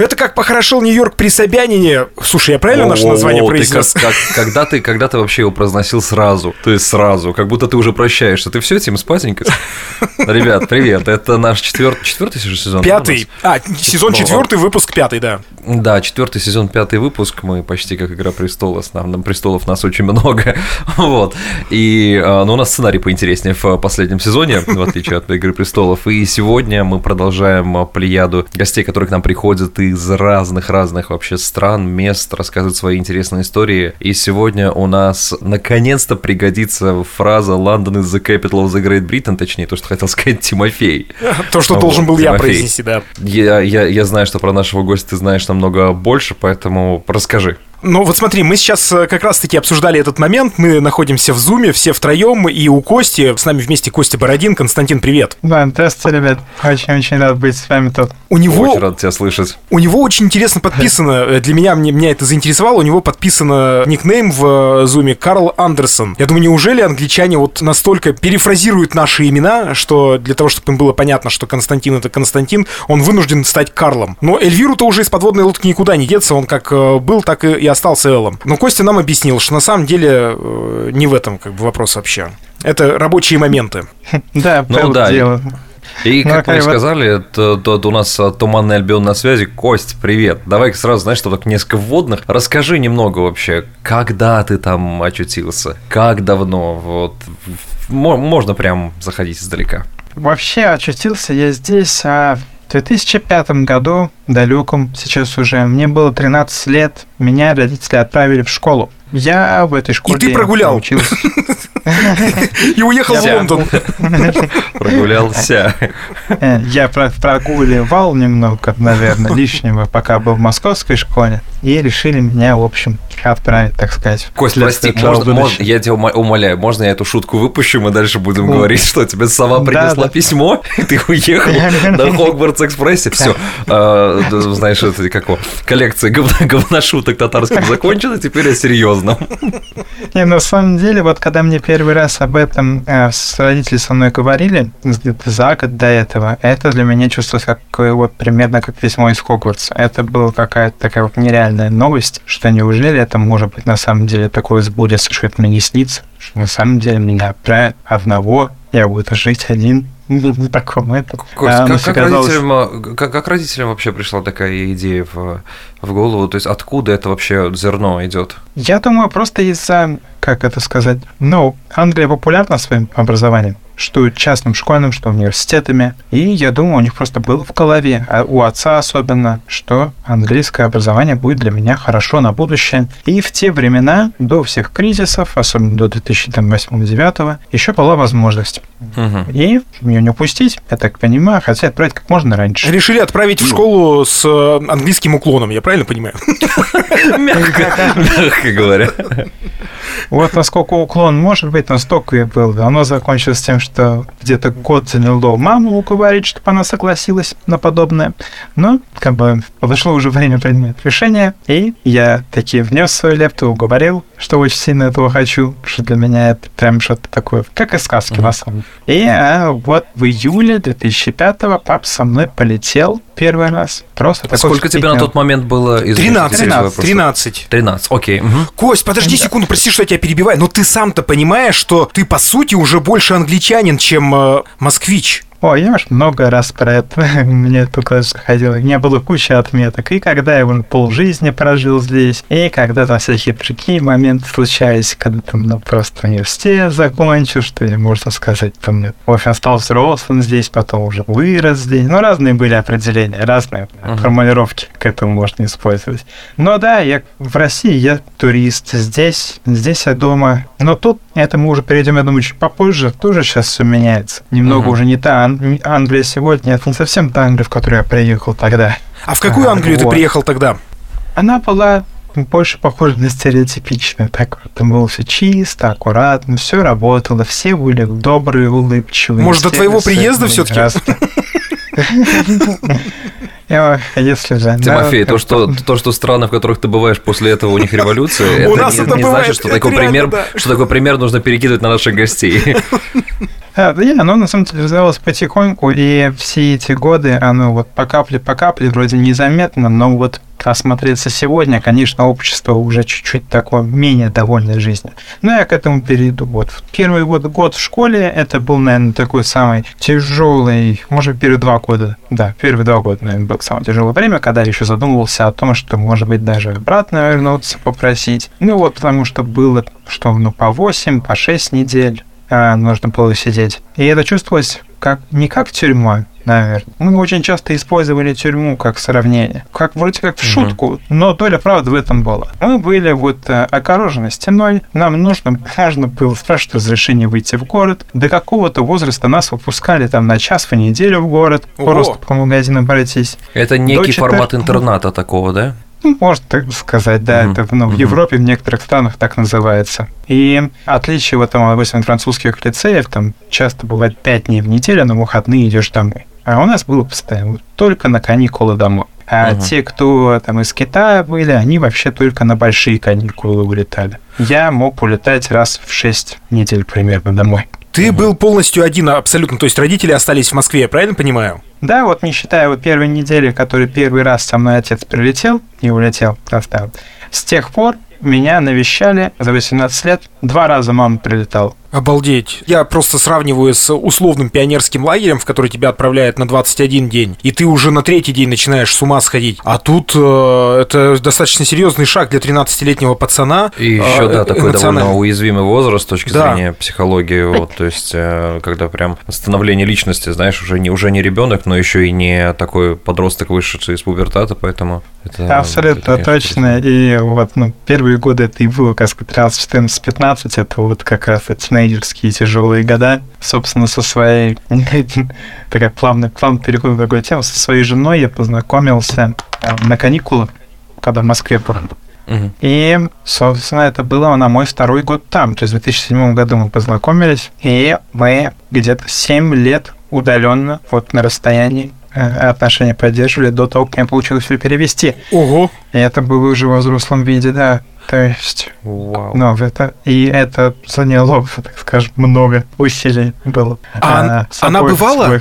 Это как похорошел Нью-Йорк при Собянине. Слушай, я правильно наше название произнес? когда, ты, когда ты вообще его произносил сразу? То есть сразу, как будто ты уже прощаешься. Ты все этим спатенько? Ребят, привет. Это наш четвертый, четвертый сезон? Пятый. А, сезон четвертый, выпуск пятый, да. Да, четвертый сезон, пятый выпуск. Мы почти как Игра престолов. Нам, престолов нас очень много. вот. И а, ну, у нас сценарий поинтереснее в последнем сезоне, в отличие от Игры престолов. И сегодня мы продолжаем плеяду гостей, которые к нам приходят из разных-разных вообще стран, мест, рассказывают свои интересные истории. И сегодня у нас наконец-то пригодится фраза «London is the capital of the Great Britain», точнее, то, что хотел сказать Тимофей. То, что должен был я произнести, да. Я, я, я знаю, что про нашего гостя ты знаешь намного больше, поэтому расскажи. Ну вот смотри, мы сейчас э, как раз-таки обсуждали этот момент. Мы находимся в Зуме, все втроем, и у Кости, с нами вместе Костя Бородин. Константин, привет. Да, здравствуйте, ребят. Очень-очень рад быть с вами тут. У него... Очень рад тебя слышать. У него очень интересно подписано, э, для меня, мне, меня это заинтересовало, у него подписано никнейм в э, Зуме Карл Андерсон. Я думаю, неужели англичане вот настолько перефразируют наши имена, что для того, чтобы им было понятно, что Константин это Константин, он вынужден стать Карлом. Но Эльвиру-то уже из подводной лодки никуда не деться, он как был, так и остался Эллом. Но Костя нам объяснил, что на самом деле э, не в этом как бы вопрос вообще. Это рабочие моменты. Да, ну да. И, ну, как мы сказали, то, то, то у нас э, Туманный Альбион на связи. Кость, привет. Давай сразу, знаешь, что так несколько вводных. Расскажи немного вообще, когда ты там очутился? Как давно? Вот можно прям заходить издалека. Вообще очутился я здесь а, в 2005 году, далеком сейчас уже, мне было 13 лет, меня родители отправили в школу. Я в этой школе И ты прогулял. Учился. И уехал в Лондон. Прогулялся. Э, я прогуливал немного, наверное, лишнего, пока был в московской школе. И решили меня, в общем, отправить, так сказать. Кость, прости, я тебя умоляю, можно я эту шутку выпущу, мы дальше будем говорить, что тебе сова принесла письмо, и ты уехал на Хогвартс Экспрессе. Все, а, знаешь, это как коллекция говношуток татарских закончена, теперь я серьезно. Не, на самом деле, вот когда мне первый раз об этом э, родители со мной говорили, где-то за год до этого, это для меня чувствовалось как вот примерно как письмо из Хогвартса. Это была какая-то такая вот нереальная новость, что неужели это может быть на самом деле такое сбудется, что это мне не снится, что на самом деле меня отправят одного, я буду жить один в таком это. Кость, а, как, как, родителям, как, как родителям вообще пришла такая идея в, в голову? То есть откуда это вообще зерно идет? Я думаю, просто из-за, как это сказать, ну, Англия популярна своим образованием что частным школьным, что университетами. И я думаю, у них просто было в голове, а у отца особенно, что английское образование будет для меня хорошо на будущее. И в те времена, до всех кризисов, особенно до 2008-2009, еще была возможность. Угу. И ее не упустить, я так понимаю, хотя отправить как можно раньше. Решили отправить в школу с э, английским уклоном, я правильно понимаю? Мягко говоря. Вот насколько уклон может быть, настолько и был. Оно закончилось тем, что где-то год заняло маму уговорить, чтобы она согласилась на подобное. Но, как бы, подошло уже время принять решение, и я таки внес свою лепту, уговорил, что очень сильно этого хочу, что для меня это прям что-то такое, как из сказки, mm-hmm. на самом деле. И а, вот в июле 2005-го пап со мной полетел первый раз. Просто а Сколько тебе на тот момент было? 13. 13. 13. 13, окей. Угу. Кость, подожди да. секунду, прости, что я тебя перебиваю, но ты сам-то понимаешь, что ты, по сути, уже больше англичанин, чем э, москвич. О, я уж много раз про это мне только заходило. У меня было куча отметок. И когда я уже полжизни прожил здесь, и когда там всякие другие моменты случались, когда там ну, просто университет закончил, что ли, можно сказать, там нет. В общем, стал взрослым здесь, потом уже вырос здесь. Ну, разные были определения, разные uh-huh. формулировки к этому можно использовать. Но да, я в России, я турист. Здесь, здесь я дома. Но тут это мы уже перейдем, я думаю, чуть попозже. Тоже сейчас все меняется. Немного uh-huh. уже не та Ан- Англия сегодня, это не совсем та Англия, в которую я приехал тогда. А в какую а, Англию вот. ты приехал тогда? Она была больше похожа на стереотипичную. Так вот, там было все чисто, аккуратно, все работало, все были добрые, улыбчивые. Может, до твоего приезда все-таки? Если же... да, Тимофей, то что, то, что страны, в которых ты бываешь после этого, у них революция, это не, значит, что такой, пример, да. что такой пример нужно перекидывать на наших гостей. А, да, не, оно на самом деле развивалось потихоньку, и все эти годы оно вот по капле, по капле, вроде незаметно, но вот осмотреться сегодня, конечно, общество уже чуть-чуть такое менее довольное жизнью. Но я к этому перейду. Вот первый год, год в школе, это был, наверное, такой самый тяжелый, может, первые два года, да, первые два года, наверное, было самое тяжелое время, когда я еще задумывался о том, что, может быть, даже обратно вернуться, попросить. Ну вот, потому что было, что, ну, по 8, по 6 недель а, нужно было сидеть. И это чувствовалось как не как тюрьма, наверное. Мы очень часто использовали тюрьму как сравнение. Как вроде как в шутку, но доля правды в этом была. Мы были вот э, окорожены стеной, нам нужно, нужно было спрашивать разрешение выйти в город. До какого-то возраста нас выпускали там на час в неделю в город, Ого. просто по магазинам пройтись. Это некий четвер- формат интерната такого, да? Ну, можно так сказать, да, Мгм. это ну, в Мгм. Европе, в некоторых странах так называется. И отличие вот там, допустим, от французских лицеев, там часто бывает 5 дней в неделю, на выходные идешь домой. А у нас было постоянно только на каникулы домой. А Мгм. те, кто там из Китая были, они вообще только на большие каникулы улетали. Я мог улетать раз в 6 недель примерно домой. Ты был полностью один абсолютно, то есть родители остались в Москве, я правильно понимаю? Да, вот не считая вот первой недели, который первый раз со мной отец прилетел и улетел, оставил. С тех пор меня навещали за 18 лет. Два раза мама прилетала. Обалдеть. Я просто сравниваю с условным пионерским лагерем, в который тебя отправляют на 21 день, и ты уже на третий день начинаешь с ума сходить. А тут э, это достаточно серьезный шаг для 13-летнего пацана. И А, еще, да, э, такой довольно уязвимый возраст с точки Да. зрения психологии, вот, то есть, э, когда прям становление личности, знаешь, уже не, уже не ребенок, но еще и не такой подросток, вышедший из пубертата, поэтому это... Абсолютно это, конечно, точно. И вот ну, первые годы это и было, как сказать, 13, 14, 15, это вот как раз эти тинейджерские тяжелые года. Собственно, со своей, такая плавный, плавный переход в другую тему, со своей женой я познакомился э, на каникулах, когда в Москве был. И, собственно, это было на мой второй год там. То есть в 2007 году мы познакомились, и мы где-то 7 лет удаленно, вот на расстоянии, э, отношения поддерживали до того, как мне получилось все перевести. Ого. И это было уже во взрослом виде, да. То есть, Вау. ну, это, и это заняло, так скажем, много усилий было. А с она обоих- бывала?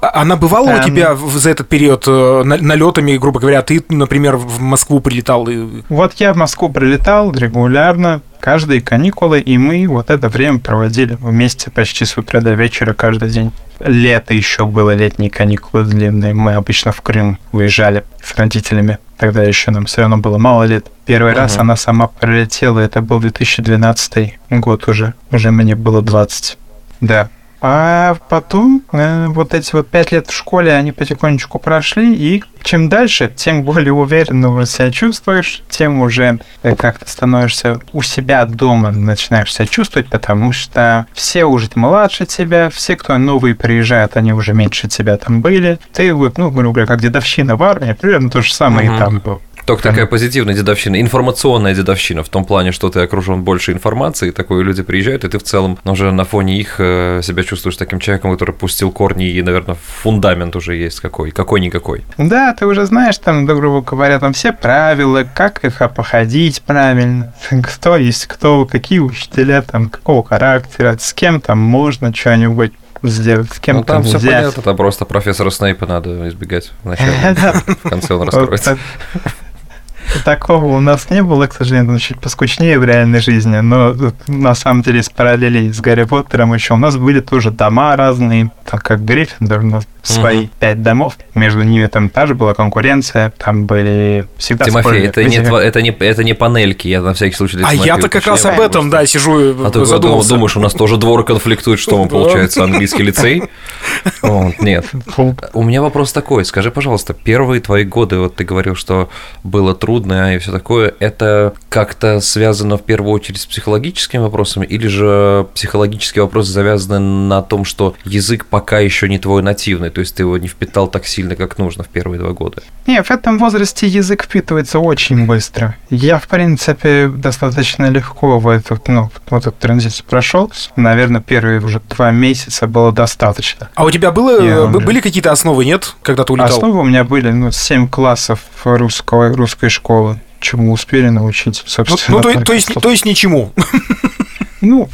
А Она бывала у Эм. тебя в- за этот период э, на- налетами, грубо говоря, ты, например, в Москву прилетал и... Вот я в Москву прилетал регулярно, каждые каникулы, и мы вот это время проводили вместе почти с утра до вечера каждый день. Лето еще было, летние каникулы длинные. Мы обычно в Крым уезжали с родителями. Тогда еще нам все равно было мало лет. Первый раз Мгм. она сама прилетела, это был 2012 год уже. Уже мне было 20. Да. А потом э, вот эти вот пять лет в школе, они потихонечку прошли, и чем дальше, тем более уверенно себя чувствуешь, тем уже э, как-то становишься у себя дома, начинаешь себя чувствовать, потому что все уже младше тебя, все, кто новые приезжают, они уже меньше тебя там были. Ты вот, ну, грубо говоря, как дедовщина в армии, примерно то же самое Мгм. и там было. Только такая позитивная дедовщина, информационная дедовщина, в том плане, что ты окружен больше информацией, такое люди приезжают, и ты в целом уже на фоне их э, себя чувствуешь таким человеком, который пустил корни, и, наверное, фундамент уже есть какой, какой-никакой. Да, ты уже знаешь, там, грубо говоря, там все правила, как их походить правильно, кто есть кто, какие учителя, там, какого характера, с кем там можно что-нибудь сделать, с кем Ну, там все нельзя. понятно, там просто профессора Снейпа надо избегать вначале, в конце он раскроется. Такого у нас не было, к сожалению, это чуть поскучнее в реальной жизни, но тут, на самом деле с параллелей с Гарри Поттером еще у нас были тоже дома разные, так как Гриффиндор, у нас свои Мгм. пять домов, между ними там тоже была конкуренция, там были всегда Тимофей, это не, тва- это, не, это не панельки, я на всякий случай А я-то как раз об этом, да, сижу А ты задумался. думаешь, у нас тоже двор конфликтует, что Да. получается, английский лицей? Нет. У меня вопрос такой, скажи, пожалуйста, первые твои годы, вот ты говорил, что было трудно, трудное и все такое, это как-то связано в первую очередь с психологическими вопросами, или же психологические вопросы завязаны на том, что язык пока еще не твой нативный, то есть ты его не впитал так сильно, как нужно в первые два года? Нет, в этом возрасте язык впитывается очень быстро. Я, в принципе, достаточно легко в эту, ну, вот эту транзицию прошел. Наверное, первые уже два месяца было достаточно. А у тебя было, Я были какие-то основы, нет, когда ты улетал? Основы у меня были, ну, 7 классов русского, русской школы чему успели научить, собственно. Ну, ну то, то, есть, то есть ничему. Ну,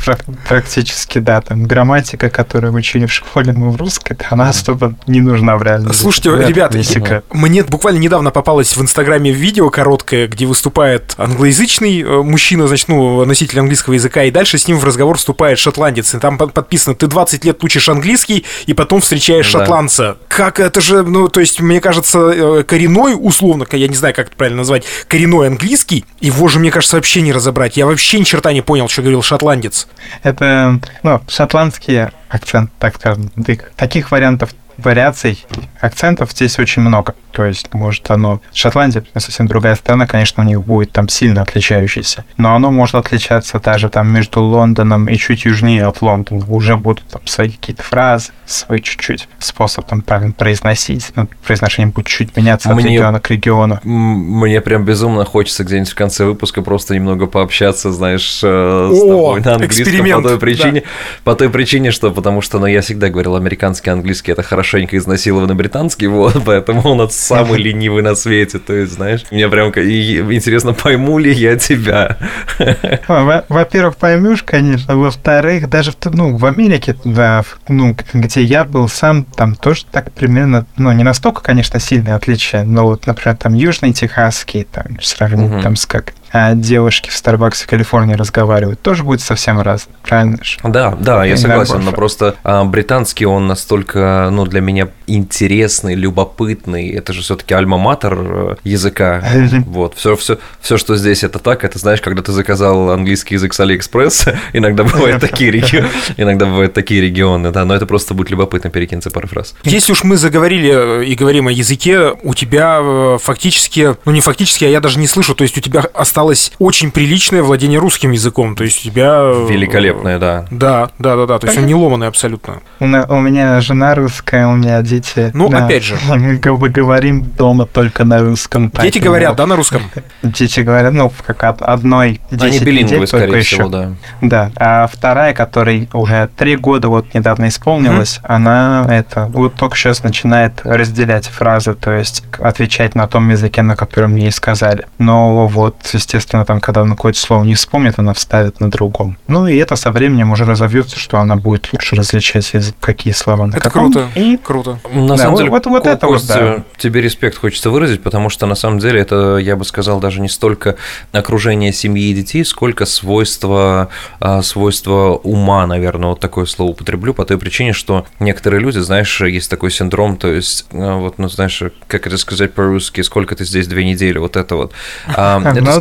практически, да. Там грамматика, которую учили в школе, мы в русской, она особо не нужна в реальности. Слушайте, ребят, лексика. мне буквально недавно попалось в Инстаграме видео короткое, где выступает англоязычный э, мужчина, значит, ну, носитель английского языка, и дальше с ним в разговор вступает шотландец. И там подписано, ты 20 лет учишь английский, и потом встречаешь да. шотландца. Как это же, ну, то есть, мне кажется, э, коренной, условно, я не знаю, как это правильно назвать, коренной английский, его же, мне кажется, вообще не разобрать. Я вообще ни черта не понял, что говорил шотландец шотландец. Это, ну, шотландский акцент, так скажем. Таких вариантов вариаций акцентов здесь очень много. То есть, может, оно... Шотландия совсем другая страна, конечно, у них будет там сильно отличающаяся. Но оно может отличаться даже там между Лондоном и чуть южнее от Лондона. Уже будут там свои какие-то фразы, свой чуть-чуть способ там правильно произносить. Ну, произношение будет чуть меняться мне, от региона к региону. Мне прям безумно хочется где-нибудь в конце выпуска просто немного пообщаться, знаешь, э, с тобой на английском по той причине, да. по той причине, что потому что, ну, я всегда говорил, американский английский это хорошенько изнасилованный британский, вот, поэтому нас самый ленивый на свете, то есть, знаешь, мне прям интересно, пойму ли я тебя. Во-первых, поймешь, конечно, во-вторых, даже в, ну, в Америке, да, ну, где я был сам, там тоже так примерно, ну, не настолько, конечно, сильное отличие, но вот, например, там Южный Техасский, там, сравнить угу. там с как девушки в Старбаксе в Калифорнии разговаривают, тоже будет совсем разное, правильно же? Да, да, я согласен, но просто а, британский он настолько, ну, для меня интересный, любопытный, это же все-таки альма-матер э, языка, вот, все, все, все, что здесь это так, это знаешь, когда ты заказал английский язык с Алиэкспресс, иногда бывают такие регионы, иногда бывают такие регионы, да, но это просто будет любопытно перекинуться пару фраз. Если уж мы заговорили э, и говорим о языке, у тебя э, фактически, ну не фактически, а я даже не слышу, то есть у тебя осталось осталось очень приличное владение русским языком. То есть у тебя... Э, Великолепное, да. Да, да, да, да. То есть он не ломанный абсолютно. У, у меня жена русская, у меня дети. Ну, да. опять же. Мы говорим дома только на русском. Дети говорят, да, на русском? Дети говорят, ну, как от одной Они билингвы, скорее всего, да. Да. А вторая, которой уже три года вот недавно исполнилась, mm-hmm. она это вот только сейчас начинает разделять фразы, то есть отвечать на том языке, на котором ей сказали. Но вот, естественно, естественно, там, когда она какое-то слово не вспомнит, она вставит на другом. Ну и это со временем уже разовьется, что она будет лучше различать, какие слова на Это каком. круто. И... Круто. На да, самом деле, вот, вот это вот, да. тебе респект хочется выразить, потому что на самом деле это, я бы сказал, даже не столько окружение семьи и детей, сколько свойства, а, свойства ума, наверное, вот такое слово употреблю, по той причине, что некоторые люди, знаешь, есть такой синдром, то есть, а, вот, ну, знаешь, как это сказать по-русски, сколько ты здесь две недели, вот это вот. А, это ну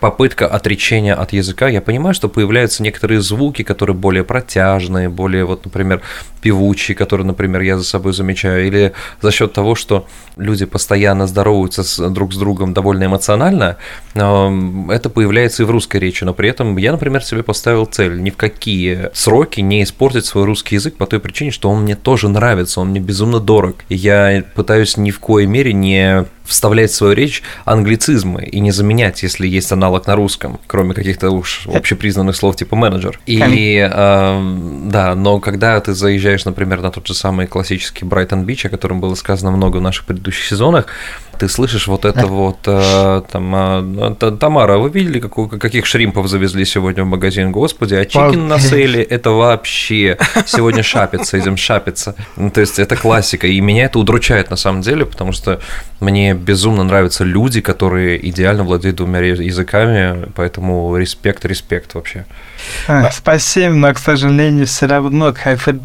попытка отречения от языка. Я понимаю, что появляются некоторые звуки, которые более протяжные, более, вот, например, певучие, которые, например, я за собой замечаю, или за счет того, что люди постоянно здороваются с, друг с другом довольно эмоционально, это появляется и в русской речи, но при этом я, например, себе поставил цель ни в какие сроки не испортить свой русский язык по той причине, что он мне тоже нравится, он мне безумно дорог. Я пытаюсь ни в коей мере не вставлять в свою речь англицизмы и не заменять, если есть аналог на русском, кроме каких-то уж общепризнанных слов типа менеджер. И э, да, но когда ты заезжаешь, например, на тот же самый классический Брайтон Бич, о котором было сказано много в наших предыдущих сезонах, ты слышишь вот это вот, э, там, э, Тамара, вы видели, какую, каких shrimp ов завезли сегодня в магазин? Господи, а chicken на sale е – это вообще сегодня shop ится, идем shop иться. Ну, то есть это классика, и меня это удручает на самом деле, потому что мне безумно нравятся люди, которые идеально владеют двумя языками, поэтому респект, респект вообще. А, спасибо, но, к сожалению, все равно,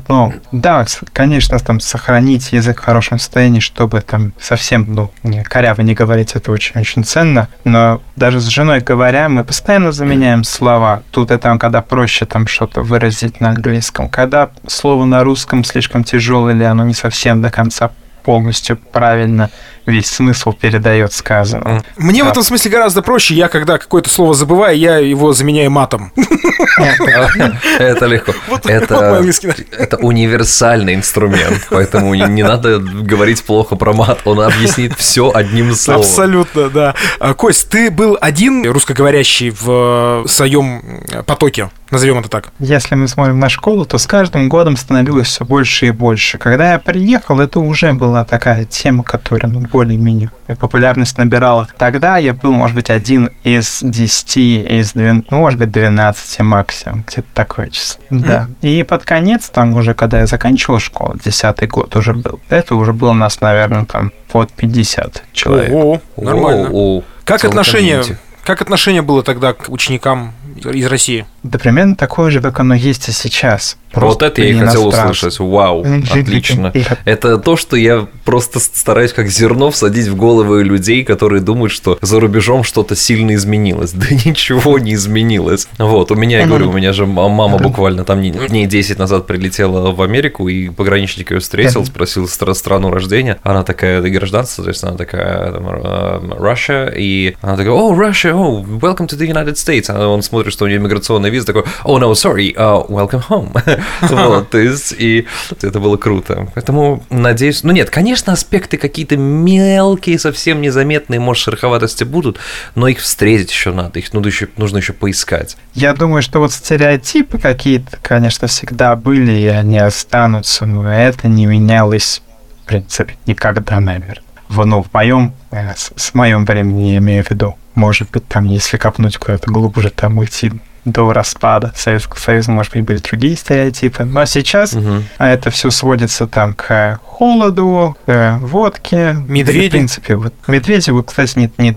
ну, да, конечно, там сохранить язык в хорошем состоянии, чтобы там совсем, ну, коряво не говорить, это очень-очень ценно, но даже с женой говоря, мы постоянно заменяем слова. Тут это когда проще там что-то выразить на английском. Когда слово на русском слишком тяжелое или оно не совсем до конца полностью правильно весь смысл передает сказанное. Мне в этом смысле гораздо проще. Я, когда какое-то слово забываю, я его заменяю матом. Это легко. Это универсальный инструмент, поэтому не надо говорить плохо про мат. Он объяснит все одним словом. Абсолютно, да. А, Кость, ты был один русскоговорящий в своем потоке? Назовем это так. Если мы смотрим на школу, то с каждым годом становилось все больше и больше. Когда я приехал, это уже была такая тема, которая ну, более-менее популярность набирала. Тогда я был, может быть, один из десяти, из 12, ну, может быть, 12 максимум, где-то такое число. Mm-hmm. Да. И под конец, там уже, когда я заканчивал школу, десятый год уже был, это уже было у нас, наверное, там под 50 человек. Ого, нормально. О-о-о. Как отношение, как отношение было тогда к ученикам из России? Да примерно такое же, как оно есть и сейчас. Просто вот это я и хотел услышать. Вау, отлично. Это то, что я просто стараюсь как зерно всадить в головы людей, которые думают, что за рубежом что-то сильно изменилось. Да ничего не изменилось. Вот, у меня, я говорю, у меня же мама буквально там дней 10 назад прилетела в Америку, и пограничник ее встретил, спросил страну рождения. Она такая, гражданство, то есть она такая, там, Russia, и она такая, oh, Russia, oh, welcome to the United States. А он смотрит, что у нее иммиграционная виза, такой, oh, no, sorry, uh, welcome home. Вот, и это было круто. Поэтому, надеюсь, ну нет, конечно, аспекты какие-то мелкие, совсем незаметные, может, шероховатости будут, но их встретить еще надо, их нужно еще, нужно еще поискать. Я думаю, что вот стереотипы какие-то, конечно, всегда были, и они останутся, но это не менялось, в принципе, никогда, наверное. В, ну, в моем, э, с, с моем времени я имею в виду. Может быть, там, если копнуть куда-то глубже, там уйти до распада Советского Союза, может быть, были другие стереотипы. Но сейчас угу. это все сводится там к холоду, к водке. Медведи. в принципе, вот медведи, вот, кстати, не, не,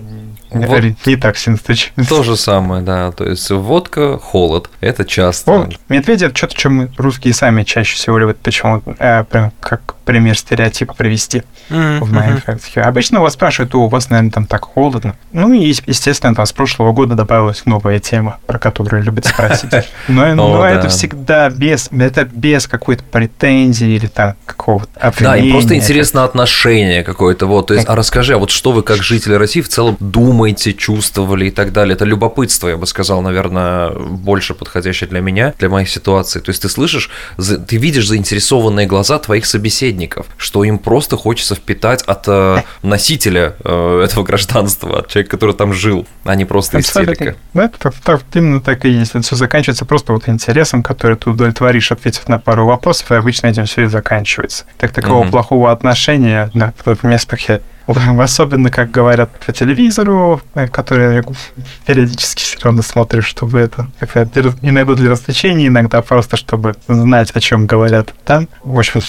вот так сильно То же самое, да. То есть водка, холод. Это часто. О, медведи это что-то, чем мы русские сами чаще всего любят, почему э, прям как пример стереотипа привести mm-hmm. в практике. Обычно вас спрашивают, у вас, наверное, там так холодно. Ну и, естественно, там с прошлого года добавилась новая тема, про которую любят спросить. Но, но это всегда без, это без какой-то претензии или там какого-то Да, им просто интересно отношение какое-то. Вот, то есть, а расскажи, а вот что вы как жители России в целом думаете, чувствовали и так далее? Это любопытство, я бы сказал, наверное, больше подходящее для меня, для моей ситуации. То есть ты слышишь, ты видишь заинтересованные глаза твоих собеседников, что им просто хочется впитать от э, носителя э, этого гражданства, от человека, который там жил, а не просто истерика. Да, так, так, именно так и есть. Это все заканчивается просто вот интересом, который ты удовлетворишь, ответив на пару вопросов, и обычно этим все и заканчивается. Так такого угу. плохого отношения на в местах Особенно, как говорят по телевизору, э, которые периодически все равно смотришь, чтобы это иногда для развлечения, иногда просто чтобы знать, о чем говорят там. В общем,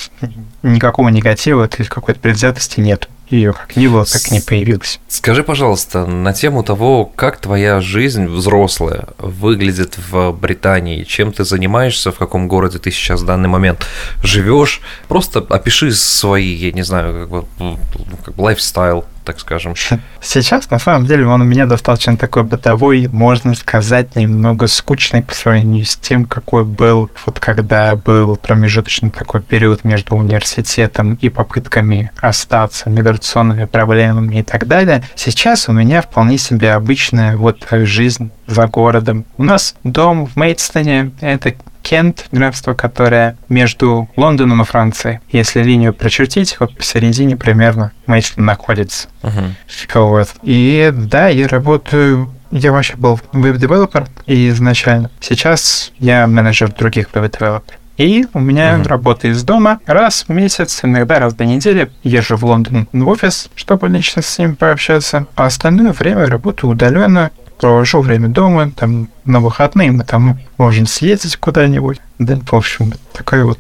никакого негатива или какой-то предвзятости нет ее как не было, так не появилось. Скажи, пожалуйста, на тему того, как твоя жизнь взрослая выглядит в Британии, чем ты занимаешься, в каком городе ты сейчас в данный момент живешь, просто опиши свои, я не знаю, как бы, как бы лайфстайл, так скажем. Сейчас, на самом деле, он у меня достаточно такой бытовой, можно сказать, немного скучный по сравнению с тем, какой был, вот когда был промежуточный такой период между университетом и попытками остаться, миграционными проблемами и так далее. Сейчас у меня вполне себе обычная вот жизнь за городом. У нас дом в Мейдстоне, это Кент, графство, которое между Лондоном и Францией. Если линию прочертить, вот посередине примерно Мейдстон находится. Uh-huh. Вот. И да, я работаю я вообще был web-developer изначально. Сейчас я менеджер других web-developer ов. И у меня uh-huh. работа из дома. Раз в месяц, иногда раз две недели езжу в Лондон в офис, чтобы лично с ним пообщаться. А остальное время работаю удаленно провожу время дома, там на выходные мы там можем съездить куда-нибудь. Да, в общем, такая вот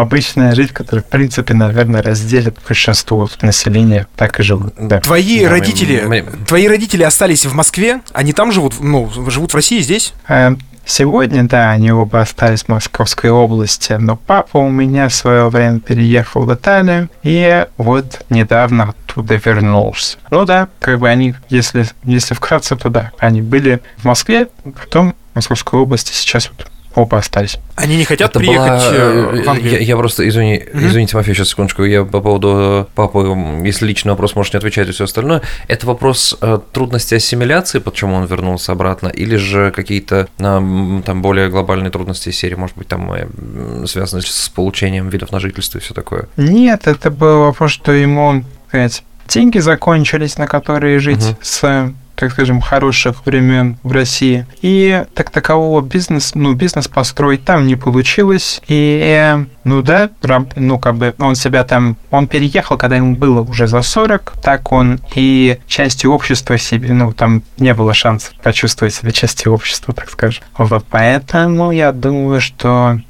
обычная жизнь, которая, в принципе, наверное, разделит большинство населения, так и живут. Да. Твои да, родители, мы, мы... твои родители остались в Москве, они там живут, ну, живут в России здесь? Э, Сегодня, да, они оба остались в Московской области, но папа у меня в свое время переехал в Италию, и вот недавно оттуда вернулся. Ну да, как бы они, если, если вкратце, то да, они были в Москве, потом в Московской области, сейчас вот оба остались. Они не хотят Это приехать была, э, э, в Англию? Я, я просто, извини, Мгм. извини, Тимофей, сейчас секундочку, я по поводу папы, если личный вопрос, можешь не отвечать и все остальное. Это вопрос э, трудности ассимиляции, почему он вернулся обратно, или же какие-то э, там более глобальные трудности серии, может быть, там э, м, связанные с получением видов на жительство и все такое. Нет, это был вопрос, что ему, сказать, деньги закончились, на которые жить Мгм. с так скажем, хороших времен в России. И так такового бизнес, ну, бизнес построить там не получилось. И, э, ну да, раб- ну, как бы он себя там, он переехал, когда ему было уже за 40, так он и частью общества себе, ну, там не было шансов почувствовать себя частью общества, так скажем. Вот поэтому я думаю, что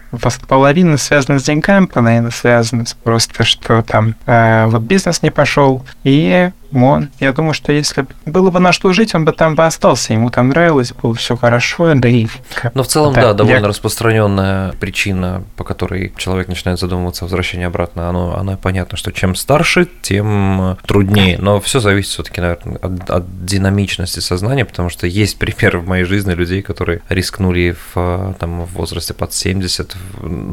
половина связана с деньгами, половина связана с просто, что там э, вот бизнес не пошел, и он, я думаю, что если бы было бы на что жить, он бы там бы остался, ему там нравилось, было все хорошо, да и... Но в целом, Да, да, я- довольно распространенная причина, по которой человек начинает задумываться о возвращении обратно. Оно, оно понятно, что чем старше, тем труднее. Но все зависит все-таки, наверное, от, от динамичности сознания, потому что есть примеры в моей жизни людей, которые рискнули в, там, в возрасте под 70.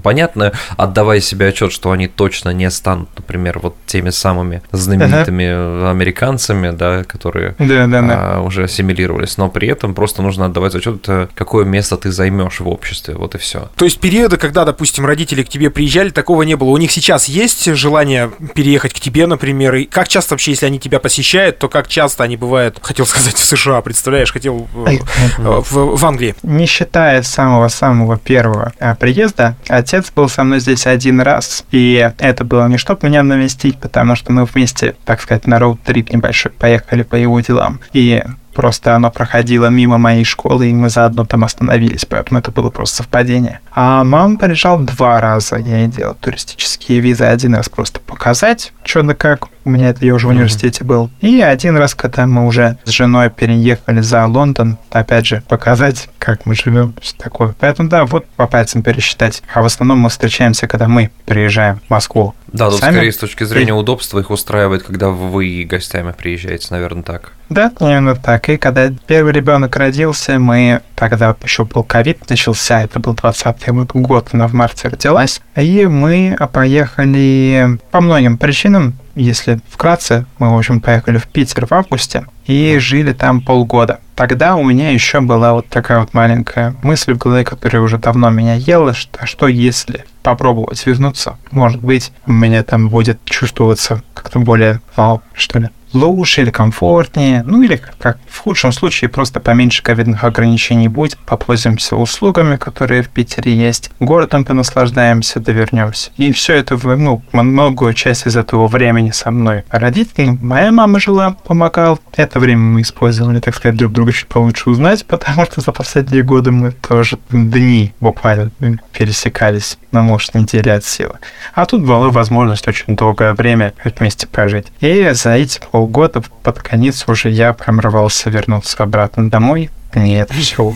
Понятно, отдавая себе отчет, что они точно не станут, например, вот теми самыми знаменитыми американцами, да, которые Да, да, да. а, уже ассимилировались, но при этом просто нужно отдавать отчет, э, какое место ты займешь в обществе, вот и все. То есть периоды, когда, допустим, родители к тебе приезжали, такого не было. У них сейчас есть желание переехать к тебе, например? И как часто вообще, если они тебя посещают, то как часто они бывают, хотел сказать, в США, представляешь, хотел э, э, в, в Англии. Не считая самого-самого первого а, приезда, отец был со мной здесь один раз, и это было не чтобы меня навестить, потому что мы вместе, так сказать, на роуд-трип небольшой поехали по его делам. И просто оно проходило мимо моей школы, и мы заодно там остановились, поэтому это было просто совпадение. А мама приезжал два раза, я ей делал туристические визы, один раз просто показать, что да как, у меня это я уже в университете был, и один раз, когда мы уже с женой переехали за Лондон, опять же, показать, как мы живем, что такое. Поэтому да, вот по пальцам пересчитать. А в основном мы встречаемся, когда мы приезжаем в Москву. Да, тут Сами? скорее с точки зрения удобства их устраивает, когда вы гостями приезжаете, наверное, так. Да, именно так. И когда первый ребенок родился, мы тогда еще был ковид начался, это был 20 год, она в марте родилась, и мы поехали по многим причинам. Если вкратце, мы, в общем, поехали в Питер в августе и жили там полгода. Тогда у меня еще была вот такая вот маленькая мысль в голове, которая уже давно меня ела, что, а что если попробовать вернуться? Может быть, у меня там будет чувствоваться как-то более, вау, что ли, лучше или комфортнее, ну или как в худшем случае просто поменьше ковидных ограничений будет, попользуемся услугами, которые в Питере есть, городом понаслаждаемся, довернемся. И все это, ну, многую часть из этого времени со мной. Родители, моя мама жила, помогал. Это время мы использовали, так сказать, друг друга чуть получше узнать, потому что за последние годы мы тоже дни буквально пересекались, но может недели от силы. А тут была возможность очень долгое время вместе прожить. И за эти полгода под конец уже я прям рвался вернуться обратно домой. Это все.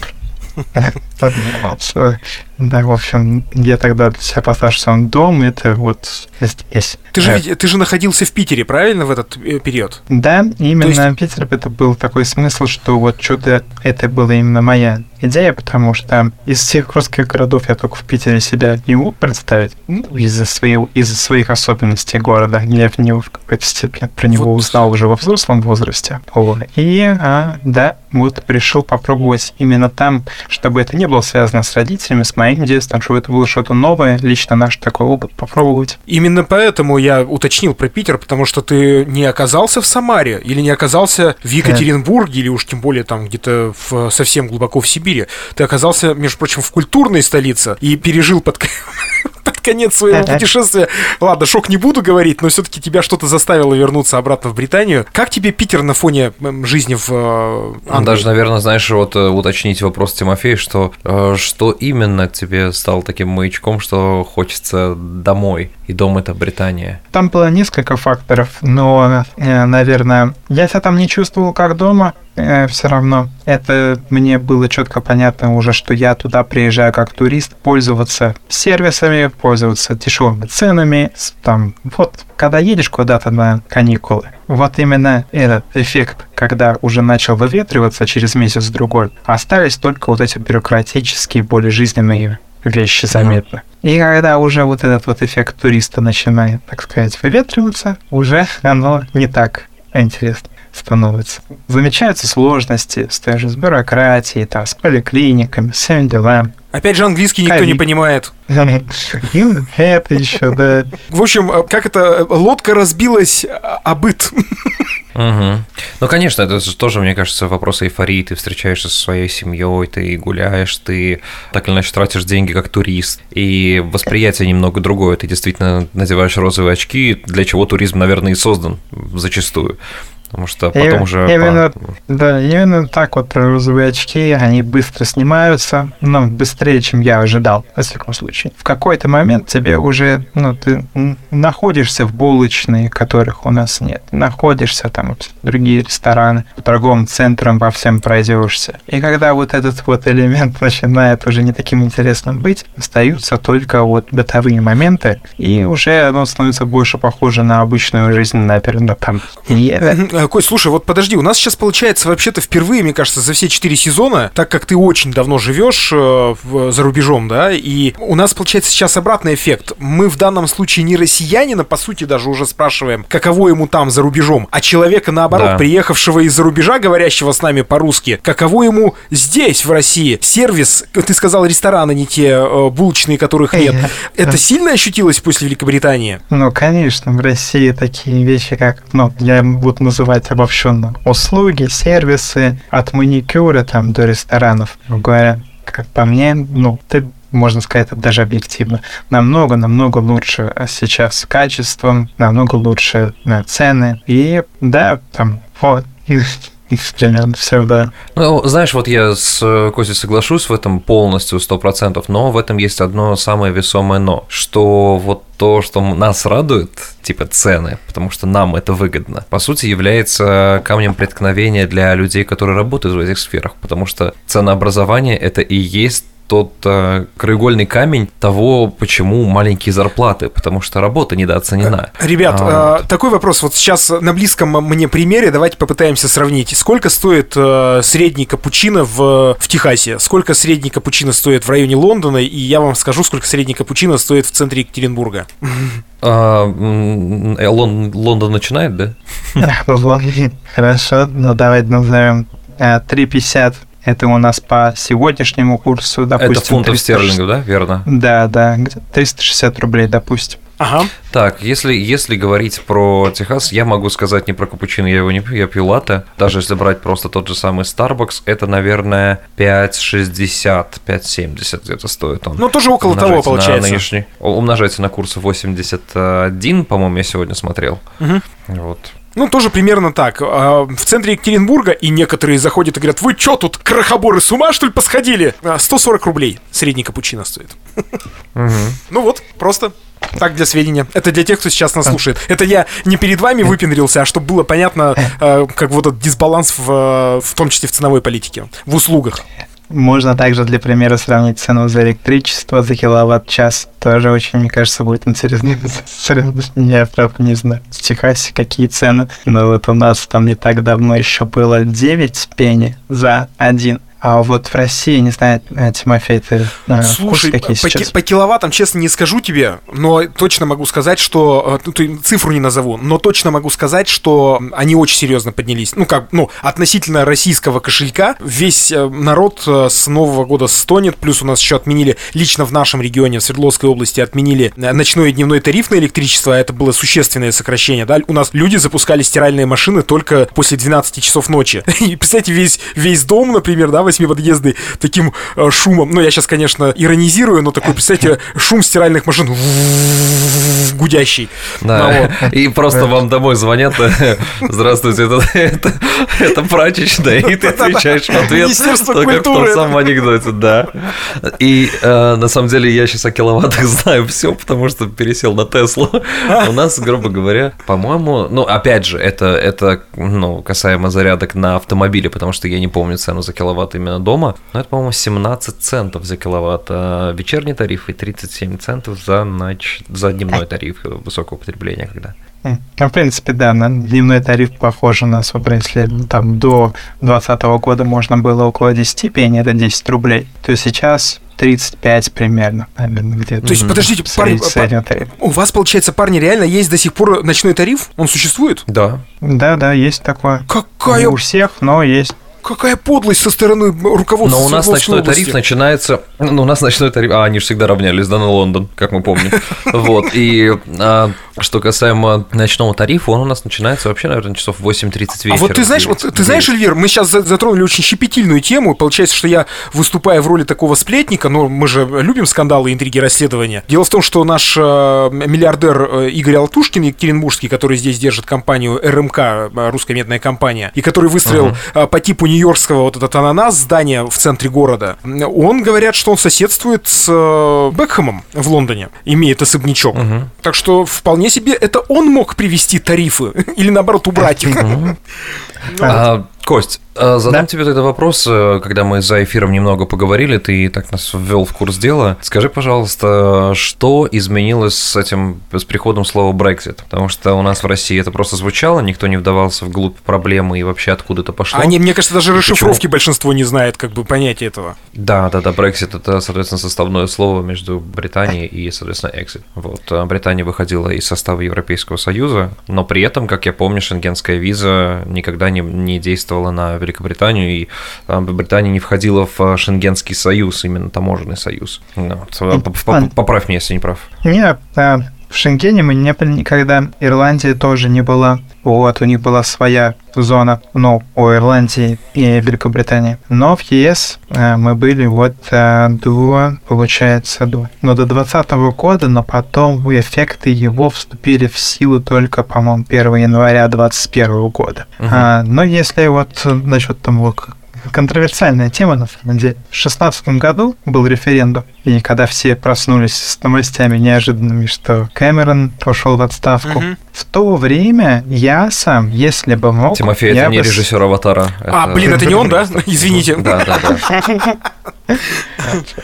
Да, в общем, я тогда для себя поставил, что он дом, это вот здесь. Ты же, Э, ведь- ты же находился в Питере, правильно, в этот э, период? Да, именно Питер это был такой смысл, что вот что-то это была именно моя идея, потому что из всех русских городов я только в Питере себя не мог представить ну, из-за своих, из-за своих особенностей города. Я в него в какой-то степени про него Вот. узнал уже во взрослом возрасте. Вот. И, а, да, вот решил попробовать именно там, чтобы это не было связано с родителями, с моим детством, чтобы это было что-то новое, лично наш такой опыт попробовать. Именно поэтому я уточнил про Питер, потому что ты не оказался в Самаре или не оказался в Екатеринбурге, или уж тем более там где-то в, совсем глубоко в Сибири. Ты оказался, между прочим, в культурной столице и пережил под, под конец своего путешествия. Ладно, шок не буду говорить, но все-таки тебя что-то заставило вернуться обратно в Британию. Как тебе Питер на фоне жизни в э, Англии? Даже, наверное, знаешь, вот э, уточнить вопрос Тимофея, что э, что именно тебе стал таким маячком, что хочется домой? И дом это Британия? Там было несколько факторов, но, э, наверное, я себя там не чувствовал как дома, э, все равно. Это мне было четко понятно уже, что я туда приезжаю как турист, пользоваться сервисами, пользоваться дешевыми ценами. Там, вот, когда едешь куда-то на каникулы, вот именно этот эффект, когда уже начал выветриваться через месяц-другой, остались только вот эти бюрократические, более жизненные вещи заметны. И когда уже вот этот вот эффект туриста начинает, так сказать, выветриваться, уже оно не так интересно становится. Замечаются сложности с той же с бюрократией, там, с поликлиниками, с всеми делами. Опять же, английский никто не понимает. Это еще, да. В общем, э, как это, лодка разбилась о быт. Угу. Ну, конечно, это же тоже, мне кажется, вопрос эйфории. Ты встречаешься со своей семьей, ты гуляешь, ты так или иначе тратишь деньги как турист. И восприятие немного другое. Ты действительно надеваешь розовые очки, для чего туризм, наверное, и создан зачастую. Потому что потом и, уже... Именно, по... Да, именно так вот розовые очки, они быстро снимаются, ну, быстрее, чем я ожидал, во всяком случае. В какой-то момент тебе уже, ну, ты находишься в булочной, которых у нас нет. Находишься там в другие рестораны, в торговым центрам во всем пройдешься. И когда вот этот вот элемент начинает уже не таким интересным быть, остаются только вот бытовые моменты, и уже оно становится больше похоже на обычную жизнь, наверное, там, Кость, слушай, вот подожди, у нас сейчас получается вообще-то впервые, мне кажется, за все четыре сезона, так как ты очень давно живешь э, за рубежом, да, и у нас получается сейчас обратный эффект. Мы в данном случае не россиянина, по сути, даже уже спрашиваем, каково ему там за рубежом, а человека, наоборот, да. приехавшего из-за рубежа, говорящего с нами по-русски, каково ему здесь, в России. Сервис, ты сказал, рестораны не те, э, булочные, которых нет. Это сильно ощутилось после Великобритании? Ну, конечно, в России такие вещи, как, ну, я буду называть называть обобщенно услуги, сервисы, от маникюра там до ресторанов, говоря. Как по мне, ну, ты можно сказать, это даже объективно, намного-намного лучше сейчас с качеством, намного лучше на цены. И да, там, вот, примерно все, да. Ну, знаешь, вот я с э, Костей соглашусь в этом полностью, сто процентов, но в этом есть одно самое весомое но, что вот то, что нас радует, типа цены, потому что нам это выгодно, по сути является камнем преткновения для людей, которые работают в этих сферах, потому что ценообразование это и есть тот э, краеугольный камень того, почему маленькие зарплаты, потому что работа недооценена. Э, ребят, а, вот. такой вопрос. Вот сейчас на близком мне примере давайте попытаемся сравнить. Сколько стоит э, средний капучино в, в Техасе? Сколько средний капучино стоит в районе Лондона? И я вам скажу, сколько средний капучино стоит в центре Екатеринбурга. А, Лон, Лондон начинает, да? Хорошо, ну давай назовем 3,50 это у нас по сегодняшнему курсу, допустим... Это фунтов 300... стерлингов, да, верно? Да, да, 360 рублей, допустим. Ага. Так, если, если говорить про Техас, я могу сказать не про капучино, я его не пью, я пью латте. Даже если брать просто тот же самый Starbucks, это, наверное, 5,60, 5,70 где-то стоит он. Ну, тоже около того, получается. На нынешний, умножается на курс 81, по-моему, я сегодня смотрел. Угу. Вот. Ну, тоже примерно так. А, в центре Екатеринбурга, и некоторые заходят и говорят, вы что тут, крохоборы, с ума, что ли, посходили? 140 а, рублей средний капучино стоит. Ну вот, просто так, для сведения. Это для тех, кто сейчас нас слушает. Это я не перед вами выпендрился, а чтобы было понятно, а, как вот этот дисбаланс, в, в том числе в ценовой политике, в услугах. Можно также для примера сравнить цену за электричество за киловатт-час. Тоже очень, мне кажется, будет интересно. Я, правда, не знаю, в Техасе какие цены. Но вот у нас там не так давно еще было 9 пени за один а вот в России, не знаю, э, Тимофей, ты э, Слушай, какие по, сейчас? по киловаттам, честно, не скажу тебе, но точно могу сказать, что... Э, ну, цифру не назову, но точно могу сказать, что они очень серьезно поднялись. Ну, как, ну, относительно российского кошелька весь народ с Нового года стонет, плюс у нас еще отменили, лично в нашем регионе, в Свердловской области, отменили ночной и дневной тариф на электричество, а это было существенное сокращение, да? У нас люди запускали стиральные машины только после 12 часов ночи. И, представьте, весь, весь дом, например, да, восьмиподъездный таким э, шумом. Ну, я сейчас, конечно, иронизирую, но такой, представьте, шум стиральных машин гудящий. Да. И просто вам домой звонят. Здравствуйте, это, это, это прачечная. И ты отвечаешь в ответ. Министерство только как в том самом анекдоте, да. И э, на самом деле я сейчас о киловаттах знаю все, потому что пересел на Теслу. У нас, грубо говоря, по-моему, ну, опять же, это, это ну, касаемо зарядок на автомобиле, потому что я не помню цену за киловатт именно дома. Но это, по-моему, 17 центов за киловатт. А вечерний тариф и 37 центов за, ноч... за дневной тариф высокого потребления, когда. Ну, в принципе, да, на дневной тариф похож у нас, если там до 2020 года можно было около 10 пени, это 10 рублей, то сейчас 35 примерно, наверное, где-то. То есть, подождите, парни, тариф. у вас, получается, парни, реально есть до сих пор ночной тариф? Он существует? Да. Да, да, есть такое. Какая, Не у всех, но есть. Какая подлость со стороны руководства Но у нас ночной области. тариф начинается... Ну, у нас ночной тариф... А, они же всегда равнялись, да, на Лондон, как мы помним. Вот, и а, что касаемо ночного тарифа, он у нас начинается вообще, наверное, часов в 8.30 вечера. А вот ты знаешь, вот ты знаешь, Эльвир, мы сейчас за- затронули очень щепетильную тему. Получается, что я выступаю в роли такого сплетника, но мы же любим скандалы, интриги, расследования. Дело в том, что наш э, миллиардер э, Игорь Алтушкин, Екатеринбургский, который здесь держит компанию РМК, э, русская медная компания, и который выстроил э, по типу нью-йоркского вот этот ананас здание в центре города, он говорят, что он соседствует с э, Бекхэмом в Лондоне, имеет особнячок. Так что вполне себе это он мог привести тарифы или наоборот убрать их. Кость, а, задам Да? тебе тогда вопрос, э, когда мы за эфиром немного поговорили, ты так нас ввел в курс дела. Скажи, пожалуйста, что изменилось с этим, с приходом слова Brexit? Потому что у нас в России это просто звучало, никто не вдавался вглубь проблемы и вообще откуда это пошло. Они, мне кажется, даже И расшифровки большинство не знает, как бы понятия этого. Да, да, да, Brexit это, соответственно, составное слово между Британией и, соответственно, exit. Вот, а Британия выходила из состава Европейского Союза, но при этом, как я помню, шенгенская виза никогда не, не действовала на Великобританию, и а, Британия не входила в а, Шенгенский союз, именно таможенный союз. Ну, вот, поп- Поправь меня, если не прав. Нет, а, в Шенгене мы не были никогда. Ирландия тоже не была. Вот, у них была своя зона, ну, у Ирландии и Великобритании. Но в ЕС э, мы были вот э, до, получается, до, ну, до 2020 года, но потом эффекты его вступили в силу только, по-моему, 1 января 2021 года. А, но если вот насчет того, контроверсиальная тема, на самом деле. В шестнадцатом году был референдум, и когда все проснулись с новостями неожиданными, что Кэмерон пошел в отставку, Мгм. в то время я сам, если бы мог... Тимофей, я это не бы режиссер «Аватара». А, блин, это не он, да? Извините. Да, да, да.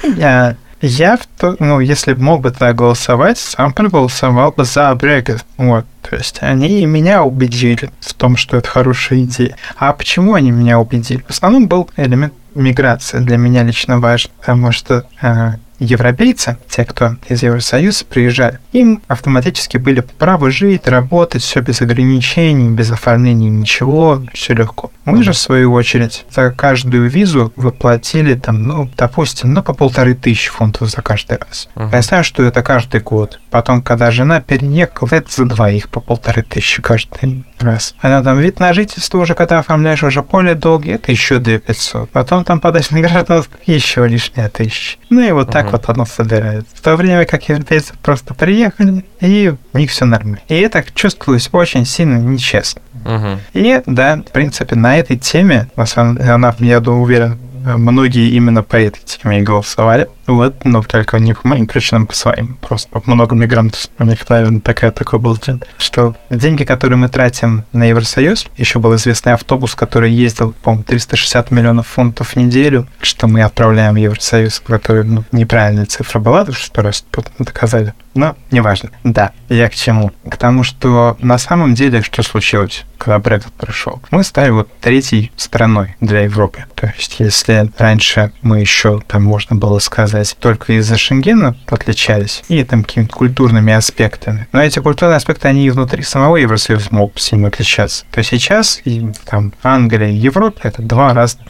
Я, я ну, если бы мог бы тогда голосовать, сам проголосовал бы за Брекет. Вот. То есть они меня убедили в том, что это хорошая идея. А почему они меня убедили? В основном был элемент миграции для меня лично важен, потому что э, европейцы, те, кто из Евросоюза приезжали, им автоматически были право жить, работать, все без ограничений, без оформления ничего, все легко. Мы же, в свою очередь, за каждую визу выплатили там, ну, допустим, ну, по полторы тысячи фунтов за каждый раз. Мгм. Представь, что это каждый год. Потом, когда жена переехала, это за двоих по полторы тысячи каждый раз. Она там вид на жительство уже, когда оформляешь уже более долгий, это еще 2500. Потом там подать на гражданство еще лишняя тысяча. Ну и вот так Мгм. вот оно собирается. В то время как европейцы просто приехали, и у них все нормально. И это чувствовалось очень сильно нечестно. Мгм. И да, в принципе, на этой теме, на самом деле, она, я думаю, уверен, многие именно по этой теме и голосовали. Вот, но только не по моим причинам, по своим. Просто много мигрантов. У них, наверное, такая, такой был тренд. Что деньги, которые мы тратим на Евросоюз, еще был известный автобус, который ездил, по-моему, 360 миллионов фунтов в неделю, что мы отправляем в Евросоюз, который, ну, неправильная цифра была, что раз потом доказали. Но неважно. Да, я к чему? К тому, что на самом деле, что случилось, когда Брексит пришел? Мы стали вот третьей страной для Европы. То есть, если раньше мы еще, там можно было сказать, только из-за Шенгена отличались, и там какими-то культурными аспектами. Но эти культурные аспекты, они внутри самого Евросоюза могут сильно отличаться. То сейчас и там Англия и Европа — это два разных,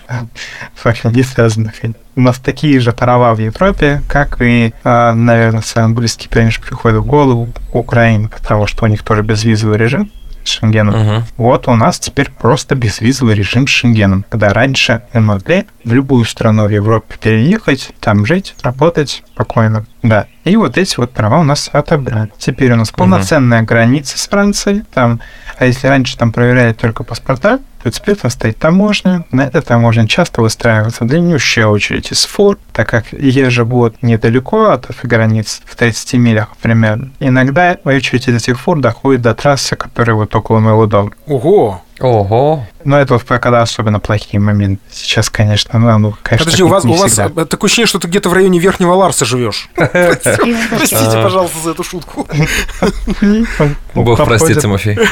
не связанных у нас такие же права в Европе, как и, э, наверное, самый близкий пример приходит в голову Украина, потому что у них тоже безвизовый режим с Шенгеном. Мгм. Вот у нас теперь просто безвизовый режим с Шенгеном, когда раньше мы могли в любую страну в Европе переехать, там жить, работать спокойно. Да. И вот эти вот права у нас отобрали. Теперь у нас полноценная граница с Францией. Там, а если раньше там проверяли только паспорта, то теперь там стоит таможня. На этой таможне часто выстраивается длиннющая очередь из фур, так как ежегод недалеко от границ, в 30 милях примерно. Иногда очередь из этих фур доходит до трассы, которая вот около моего дома. Ого! Ого. Но это вот когда особенно плохие моменты. Сейчас, конечно, ну, ну конечно, Подожди, у вас, у вас такое ощущение, что ты где-то в районе Верхнего Ларса живешь. Простите, пожалуйста, за эту шутку. Бог простит, Тимофей.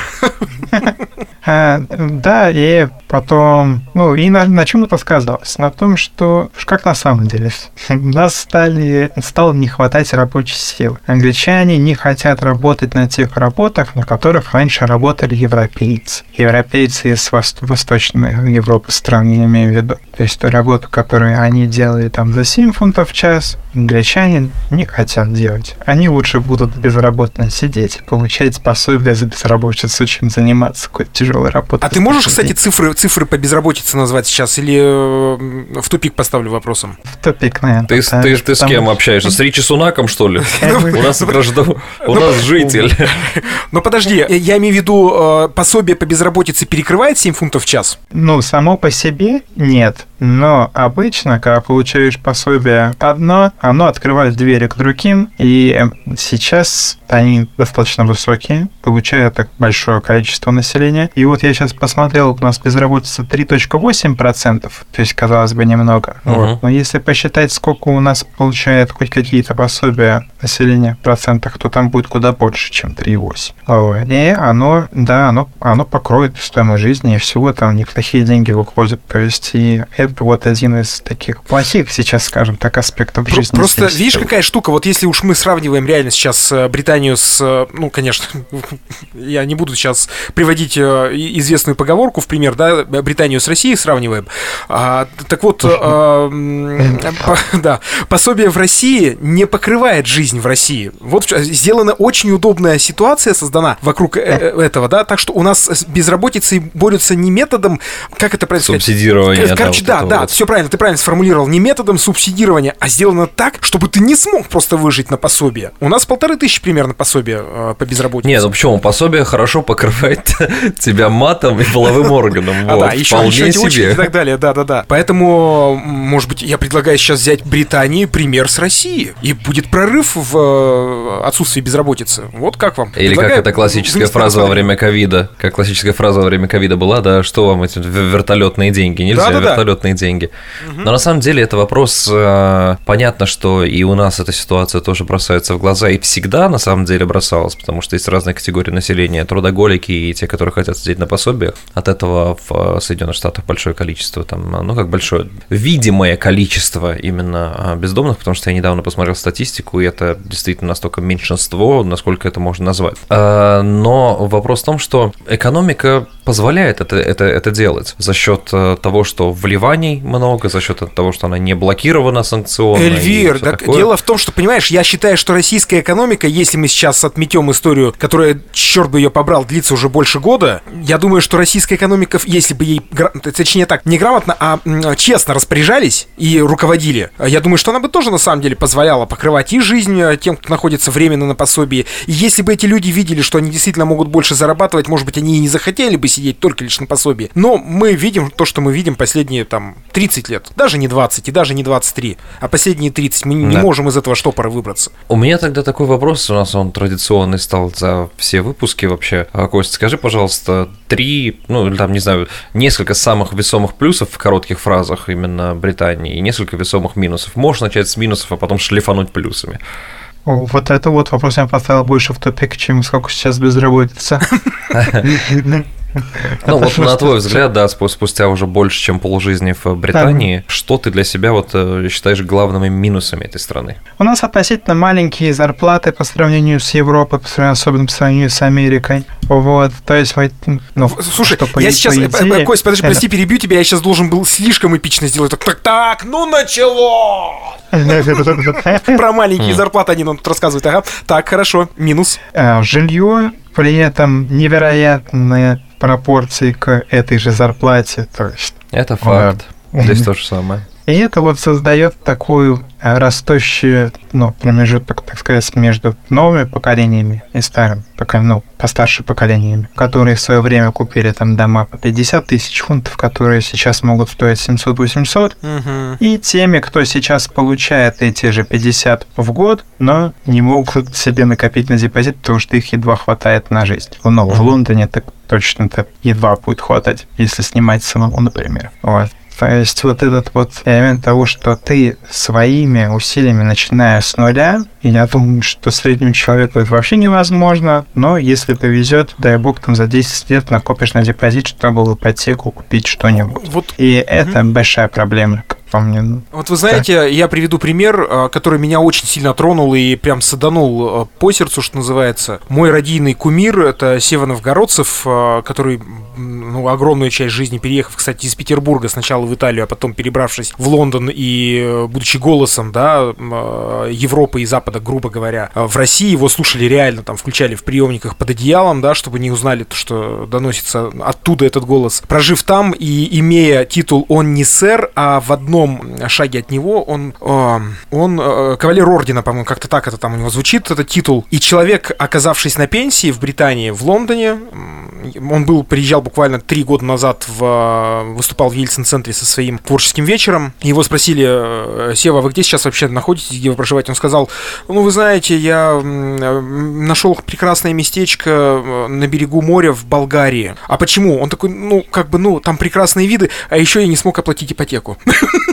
А, да, и потом, ну, и на, на чем это сказалось? На том, что как на самом деле, нас стали, стало не хватать рабочей силы. Англичане не хотят работать на тех работах, на которых раньше работали европейцы. Европейцы из Восточной Европы стран, я имею в виду. То есть ту работу, которую они делали там за 7 фунтов в час, англичане не хотят делать. Они лучше будут безработно сидеть, получать пособие за безработицу, чем заниматься какой-то тяжелой работой. А ты можешь, кстати, цифры, цифры по безработице назвать сейчас или э, в тупик поставлю вопросом? В тупик, наверное. Ты, ты, ты с кем общаешься? С Ричи Сунаком, что ли? У нас граждан, у нас житель. Но подожди, я имею в виду, э, пособие по безработице перекрывает 7 фунтов в час? Ну, само по себе нет. Но обычно, когда получаешь пособие одно, оно открывает двери к другим, и сейчас они достаточно высокие, получая так большое количество населения. И вот я сейчас посмотрел, у нас безработица 3.8%, то есть, казалось бы, немного. Uh-huh. Вот. Но если посчитать, сколько у нас получает хоть какие-то пособия населения в процентах, то там будет куда больше, чем 3,8. Вот. И оно, да, оно, оно покроет стоимость жизни, и всего там неплохие деньги выходят. То есть, и это вот один из таких плохих сейчас, скажем так, аспектов жизни. Просто, видишь, какая штука, вот если уж мы сравниваем реально сейчас э, Британию с, э, ну, конечно, я не буду сейчас приводить э, известную поговорку в пример, да, Британию с Россией сравниваем. А, так вот, а, по, да, пособие в России не покрывает жизнь в России. Вот сделана очень удобная ситуация создана вокруг этого, да, так что у нас с безработицей борются не методом, как это происходит? Субсидирование. Короче, да, да, вот. все правильно, ты правильно сформулировал, не методом субсидирования, а сделано так, чтобы ты не смог просто выжить на пособие. У нас полторы тысячи примерно пособия э, по безработице. Не, ну почему? Пособие хорошо покрывает тебя матом и половым органом. А, да, еще, эти очереди и так далее, да-да-да. Поэтому, может быть, я предлагаю сейчас взять Британии пример с России, и будет прорыв в э, отсутствии безработицы. Вот как вам? Или как эта классическая фраза во время ковида, как классическая фраза во время ковида была, да, что вам эти вертолетные деньги? Нельзя вертолетные деньги. Но на самом деле это вопрос, э, понятно, что и у нас эта ситуация тоже бросается в глаза, и всегда на самом деле бросалась, потому что есть разные категории населения, трудоголики и те, которые хотят сидеть на пособиях. От этого в Соединенных Штатах большое количество, там, ну как большое, видимое количество именно а, бездомных, потому что я недавно посмотрел статистику, и это действительно настолько меньшинство, насколько это можно назвать. А, но вопрос в том, что экономика позволяет это, это, это делать за счет э, того, что вливаний много, за счет того, что она не блокирована санкционно. Эльвир, так, дело в том, что, понимаешь, я считаю, что российская экономика, если мы сейчас отметем историю, которая, черт бы ее побрал, длится уже больше года, я думаю, что российская экономика, если бы ей, точнее так, не грамотно, а честно распоряжались и руководили, я думаю, что она бы тоже на самом деле позволяла покрывать и жизнь э, тем, кто находится временно на пособии. И если бы эти люди видели, что они действительно могут больше зарабатывать, может быть, они и не захотели бы сидеть только лишь на пособии. Но мы видим то, что мы видим последние там 30 лет. Даже не 20 и даже не 23, а последние 30. Мы да. не можем из этого штопора выбраться. У меня тогда такой вопрос, у нас он традиционный стал за все выпуски вообще. А, Костя, скажи, пожалуйста, три, ну, там, не знаю, несколько самых весомых плюсов в коротких фразах именно Британии и несколько весомых минусов. Можешь начать с минусов, а потом шлифануть плюсами. Вот это вот вопрос я поставил больше в тупик, чем сколько сейчас безработица. Ну вот на твой взгляд, да, спустя уже больше, чем полжизни в Британии, что ты для себя вот э, считаешь главными минусами этой страны? У нас относительно маленькие зарплаты по сравнению с Европой, по сравнению, особенно по сравнению с Америкой. Вот, то есть, ну, Слушай, что, я сейчас, э, идее, Кость, подожди, прости, перебью тебя, я сейчас должен был слишком эпично сделать. Так, так, так, ну начало! Про маленькие зарплаты они нам тут рассказывают. Ага. Так, хорошо. Минус. Э, Жилье при этом невероятные пропорции к этой же зарплате. То есть, Это факт. Здесь то же самое. И это вот создает такую растущий ну, промежуток, так сказать, между новыми поколениями и старым, ну, постарше поколениями, которые в свое время купили там дома по 50 тысяч фунтов, которые сейчас могут стоить 700-800, угу. и теми, кто сейчас получает эти же 50 в год, но не могут себе накопить на депозит, потому что их едва хватает на жизнь. Ну, в Лондоне так точно-то едва будет хватать, если снимать самому, например. Вот. То есть вот этот вот элемент того, что ты своими усилиями, начиная с нуля, и я думаю, что среднему человеку это вообще невозможно, но если повезет, дай бог, там за 10 лет накопишь на депозит, чтобы в ипотеку купить что-нибудь. Вот. И угу. это большая проблема, по мне. Вот вы знаете, да. я приведу пример, а, который меня очень сильно тронул и прям саданул а, по сердцу, что называется. Мой родийный кумир — это Сева Новгородцев, а, который ну, огромную часть жизни переехав, кстати, из Петербурга сначала в Италию, а потом перебравшись в Лондон и э, будучи голосом, да, Европы и Запада, грубо говоря, в России его слушали реально, там, включали в приемниках под одеялом, да, чтобы не узнали то, что доносится оттуда этот голос. Прожив там и имея титул «Он не сэр», а в одном одном шаге от него он, э, он э, кавалер ордена, по-моему, как-то так это там у него звучит, этот титул. И человек, оказавшись на пенсии в Британии, в Лондоне, он был, приезжал буквально три года назад, в, выступал в Ельцин-центре со своим творческим вечером. Его спросили, э, Сева, вы где сейчас вообще находитесь, где вы проживаете? Он сказал, ну, вы знаете, я нашел прекрасное местечко на берегу моря в Болгарии. А почему? Он такой, ну, как бы, ну, там прекрасные виды, а еще я не смог оплатить ипотеку.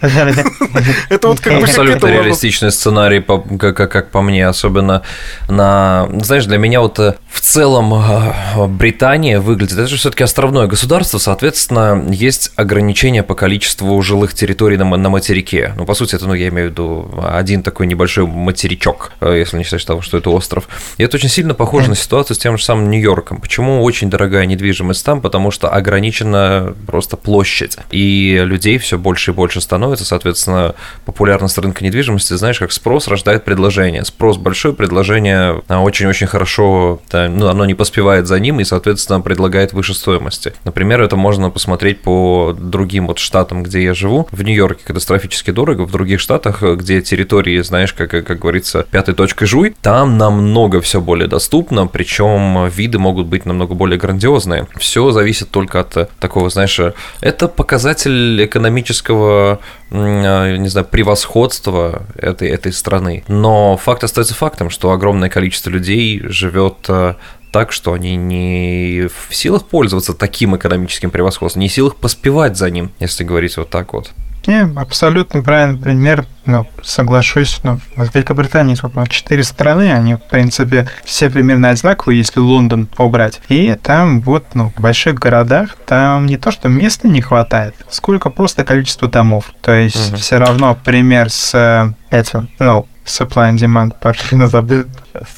Это вот как бы Абсолютно реалистичный сценарий, как, по мне, особенно на... Знаешь, для меня вот э, в целом э, Британия выглядит... Это же все таки островное государство, соответственно, есть ограничения по количеству жилых территорий на, на материке. Ну, по сути, это, ну, я имею в виду один такой небольшой материчок, э, если не считать того, что это остров. И это очень сильно похоже на ситуацию с тем же самым Нью-Йорком. Почему очень дорогая недвижимость там? Потому что ограничена просто площадь. И людей все больше и больше становится соответственно, популярность рынка недвижимости, знаешь, как спрос рождает предложение. Спрос большой, предложение а, очень-очень хорошо, ну, оно не поспевает за ним и, соответственно, предлагает выше стоимости. Например, это можно посмотреть по другим вот штатам, где я живу. В Нью-Йорке катастрофически дорого, в других штатах, где территории, знаешь, как, как говорится, пятой точкой жуй, там намного все более доступно, причем виды могут быть намного более грандиозные. Все зависит только от такого, знаешь, это показатель экономического Э, не знаю, превосходство этой, этой страны. Но факт остается фактом, что огромное количество людей живет э, так, что они не в силах пользоваться таким экономическим превосходством, не в силах поспевать за ним, если говорить вот так вот. Не, абсолютно правильный пример. Ну, соглашусь. Ну, в Великобритании сколько, четыре страны, они, в принципе, все примерно одинаковые, если Лондон убрать. И там вот, ну, в больших городах там не то, что места не хватает, сколько просто количество домов. То есть угу. все равно пример с э, этим, ну, supply and demand, пошли забыл.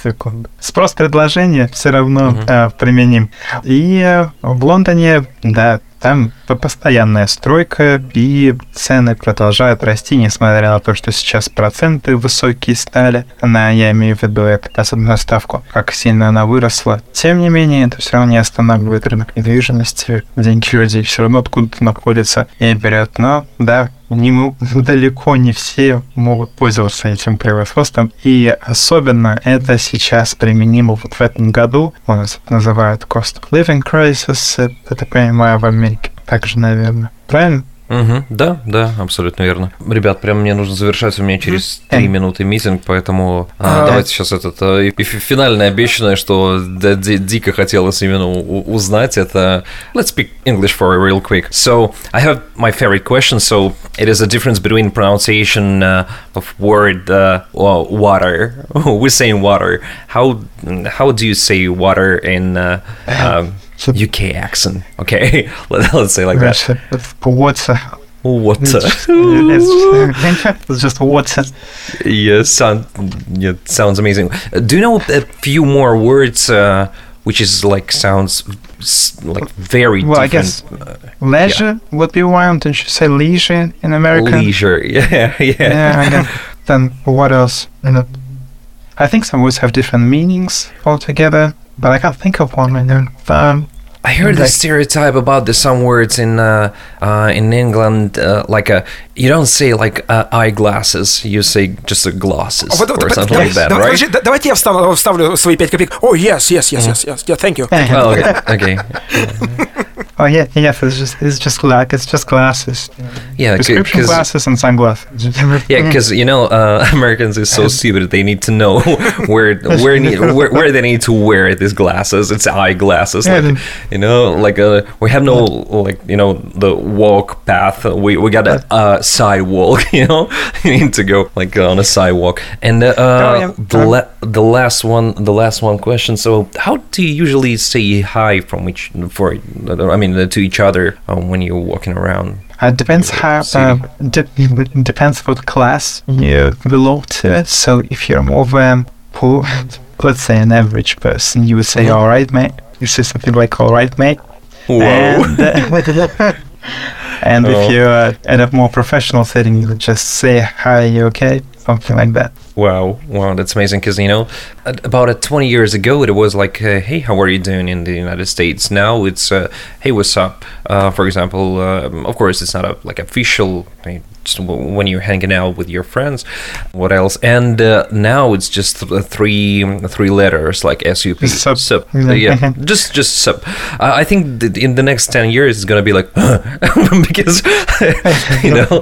Секунду. Спрос предложения все равно uh-huh. э, применим. И э, в Лондоне, да, там постоянная стройка, и цены продолжают расти, несмотря на то, что сейчас проценты высокие стали. На, я имею в виду эту особенную ставку, как сильно она выросла. Тем не менее, это все равно не останавливает рынок недвижимости. Деньги людей все равно откуда-то находятся и берет. Но, да, не, далеко не все могут пользоваться этим превосходством. И особенно это сейчас применимо вот в этом году. Это называют cost of living crisis, это понимаю в Америке также, наверное. Правильно? Угу, да, да, абсолютно верно. Ребят, прям мне нужно завершать, у меня через три минуты митинг, поэтому а, давайте сейчас этот а, и финальное обещанное, что да, дико хотелось именно узнать, это let's speak English for real quick. So I have my favorite question. So it is a difference between pronunciation uh, of word uh, water. We're saying water. How how do you say water in uh, um, UK accent. Okay, Let, us say like that. Water. Water. It's, it's just water. Yes, sound, yeah, sounds amazing. Do you know a few more words? Uh, which is like sounds like very well, different. I guess uh, leisure yeah. would be one. Don't you say leisure in America? Leisure, yeah, yeah. Yeah. then what else? I think some words have different meanings altogether, but I can't think of one right now. Um, I heard Like- the stereotype about the some words in uh, uh, in England, uh, like a you don't say like uh, eyeglasses, you say just a glasses Вот- вот- or вот- something да- like that, да- right? подожди, да- Давайте я встану- вставлю свои пять копеек. О, yes, yes, yes, yes, yes, yeah, thank you. Oh, okay. okay. Oh yeah, yes, it's just it's just like it's just glasses. Yeah, Prescription glasses and sunglasses. yeah, because you know uh, Americans is so stupid. They need to know where where, need, where where they need to wear these glasses. It's eyeglasses, Yeah, like you know, like uh, we have no like you know the walk path. We we got a uh, sidewalk. You know, you need to go like on a sidewalk. And uh, Oh, yeah. the la- the last one, the last one question. So, how do you usually say hi from each for? I mean, to each other uh, when you're walking around? Uh, depends how uh, de- depends what class you belong to. So if you're more of a poor, let's say an average person, you would say Mhm. "all right, mate." You say something like "all right, mate." And, uh, and Oh. if you're uh, in a more professional setting, you would just say "hi, you okay?" Something like that. Wow, wow, that's amazing. Because you know, about uh, 20 years ago, it was like, uh, "Hey, how are you doing?" in the United States. Now it's, uh, "Hey, what's up?" Uh, for example, um, of course, it's not a like official. when you're hanging out with your friends, what else? And uh, now it's just th- three three letters like SUP. Sup. Sup. Yeah. yeah, just just sup. I I think in the next 10 years, it's gonna be like because you know,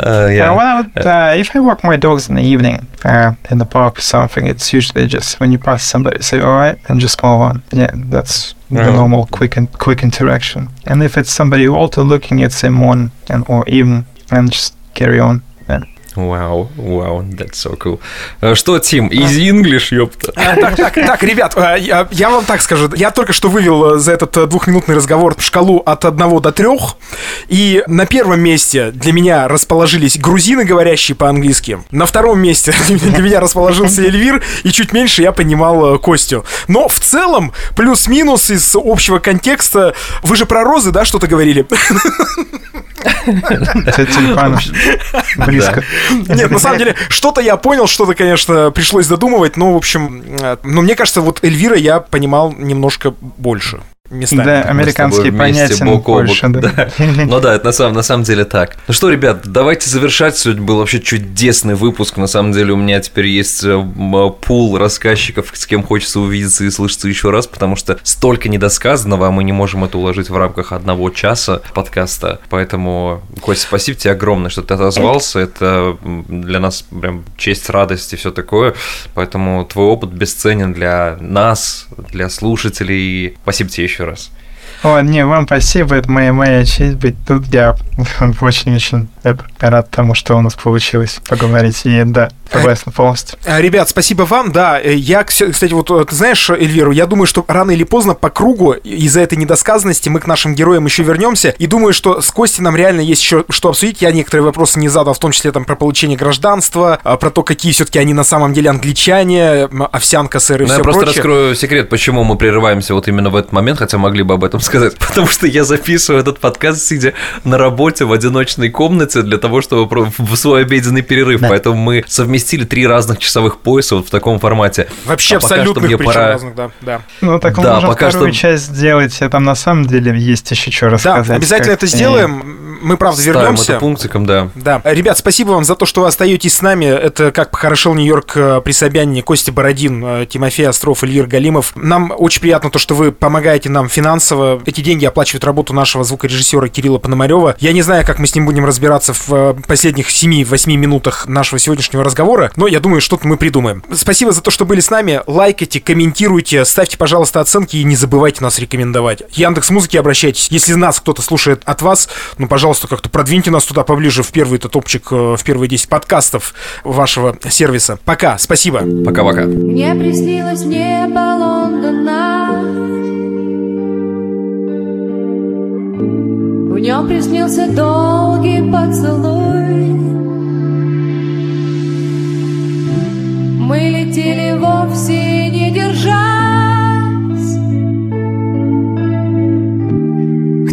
uh, yeah. Well, I would, uh, if I walk my dogs in the evening uh, in the park or something, it's usually just when you pass somebody, say "all right" and just move on. Yeah, that's the normal quick and quick interaction. And if it's somebody also looking at someone and or even and just carry on. Вау, вау, that's so cool. Э, Что, Тим, easy English, ёпта. А, Так, так, так, ребят, а, я, я вам так скажу. Я только что вывел э, за этот э, двухминутный разговор шкалу от 1 до 3. И на первом месте для меня расположились грузины, говорящие по-английски. На втором месте для меня расположился Эльвир. И чуть меньше я понимал э, Костю. Но в целом, плюс-минус из общего контекста... Вы же про розы, да, что-то говорили? Близко. Нет, на самом деле, что-то я понял, что-то, конечно, пришлось додумывать, но, в общем, но мне кажется, вот Эльвира я понимал немножко больше местами. Да, американские понятия бок о бок, больше, да. Ну да, это на самом, на самом деле так. Ну что, ребят, давайте завершать. Сегодня был вообще чудесный выпуск. На самом деле у меня теперь есть э, м, пул рассказчиков, с кем хочется увидеться и слышаться еще раз, потому что столько недосказанного, а мы не можем это уложить в рамках одного часа подкаста. Поэтому, Костя, спасибо тебе огромное, что ты отозвался. Это для нас прям честь, радость и все такое. Поэтому твой опыт бесценен для нас, для слушателей. Спасибо тебе еще раз. О, не, вам спасибо, это моя, моя честь быть тут. Я очень-очень рад тому, что у нас получилось поговорить. И да, согласен полностью. А, Ребят, спасибо вам. Да, э, я, кс- кстати, вот э, ты знаешь, Эльвиру, я думаю, что рано или поздно по кругу из-за этой недосказанности мы к нашим героям еще вернемся. И думаю, что с Костей нам реально есть еще что обсудить. Я некоторые вопросы не задал, в том числе там про получение гражданства, про то, какие все-таки они на самом деле англичане, овсянка, сыр и Ну, все я просто прочее. раскрою секрет, почему мы прерываемся вот именно в этот момент, хотя могли бы об этом сказать. Потому что я записываю этот подкаст, сидя на работе в одиночной комнате для того, чтобы в свой обеденный перерыв. Поэтому мы совместили три разных часовых пояса вот в таком формате. Вообще А абсолютно мне причем пора- разных, да, да. Ну, так мы Да, можем пока вторую что- часть сделать, там на самом деле есть еще что Да, рассказать. обязательно как- это сделаем. Мы, правда, Ставим вернемся. это пунктиком, да. Да. Ребят, спасибо вам за то, что вы остаетесь с нами. Это как похорошел Нью-Йорк э, при Собянине, Костя Бородин, э, Тимофей Остров, Эльвир Галимов. Нам очень приятно то, что вы помогаете нам финансово. Эти деньги оплачивают работу нашего звукорежиссера Кирилла Пономарева. Я не знаю, как мы с ним будем разбираться в э, последних 7-8 минутах нашего сегодняшнего разговора, но я думаю, что-то мы придумаем. Спасибо за то, что были с нами. Лайкайте, комментируйте, ставьте, пожалуйста, оценки и не забывайте нас рекомендовать. Яндекс Музыки обращайтесь. Если нас кто-то слушает от вас, ну, пожалуйста, как-то продвиньте нас туда поближе в первый-то топчик, э, в первые 10 подкастов вашего сервиса. Пока, спасибо. Пока-пока. Мне приснилось небо Лондона нем приснился долгий поцелуй. Мы летели вовсе не держась.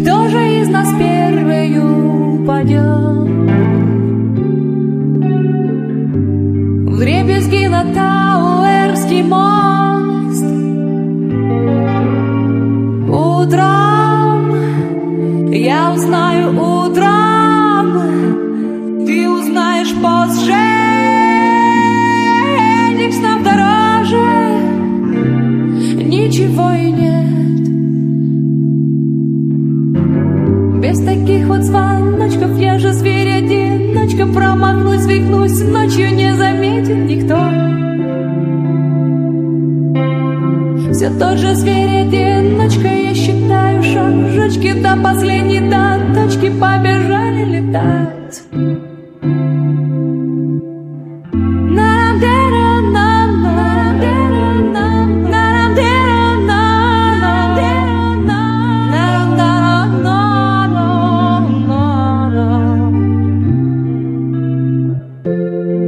Кто же из нас первый упадет? Вдребезги на Тауэрский мост. Утром я узнаю утром, ты узнаешь позже. Этих снов дороже, ничего и нет. Без таких вот звоночков я же зверь-одиночка Промахнусь, свихнусь, ночью не заметит никто Все тот же зверь-одиночка Я считаю шажочки до последней точки Побежали летать.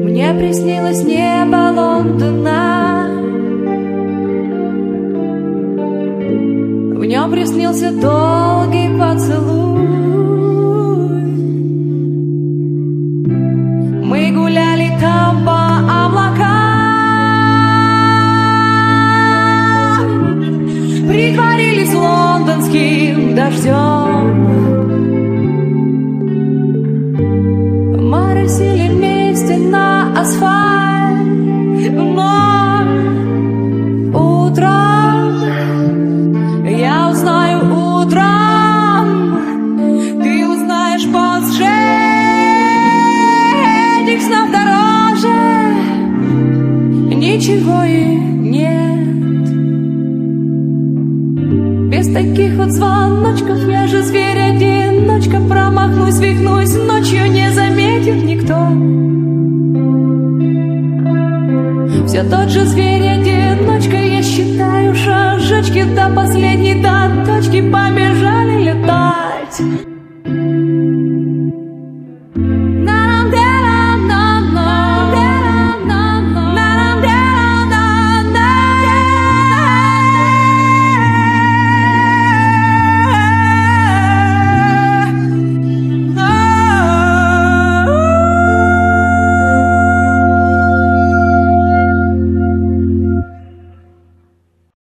Мне приснилось небо Лондона В нем приснился долгий поцелуй. Мы гуляли там по облакам Притворились лондонским дождем. Моросили вместе на асфальт Но свихнусь Ночью не заметит никто. Все тот же зверь-одиночка Я считаю шажочки До последней до точки Побежали. летать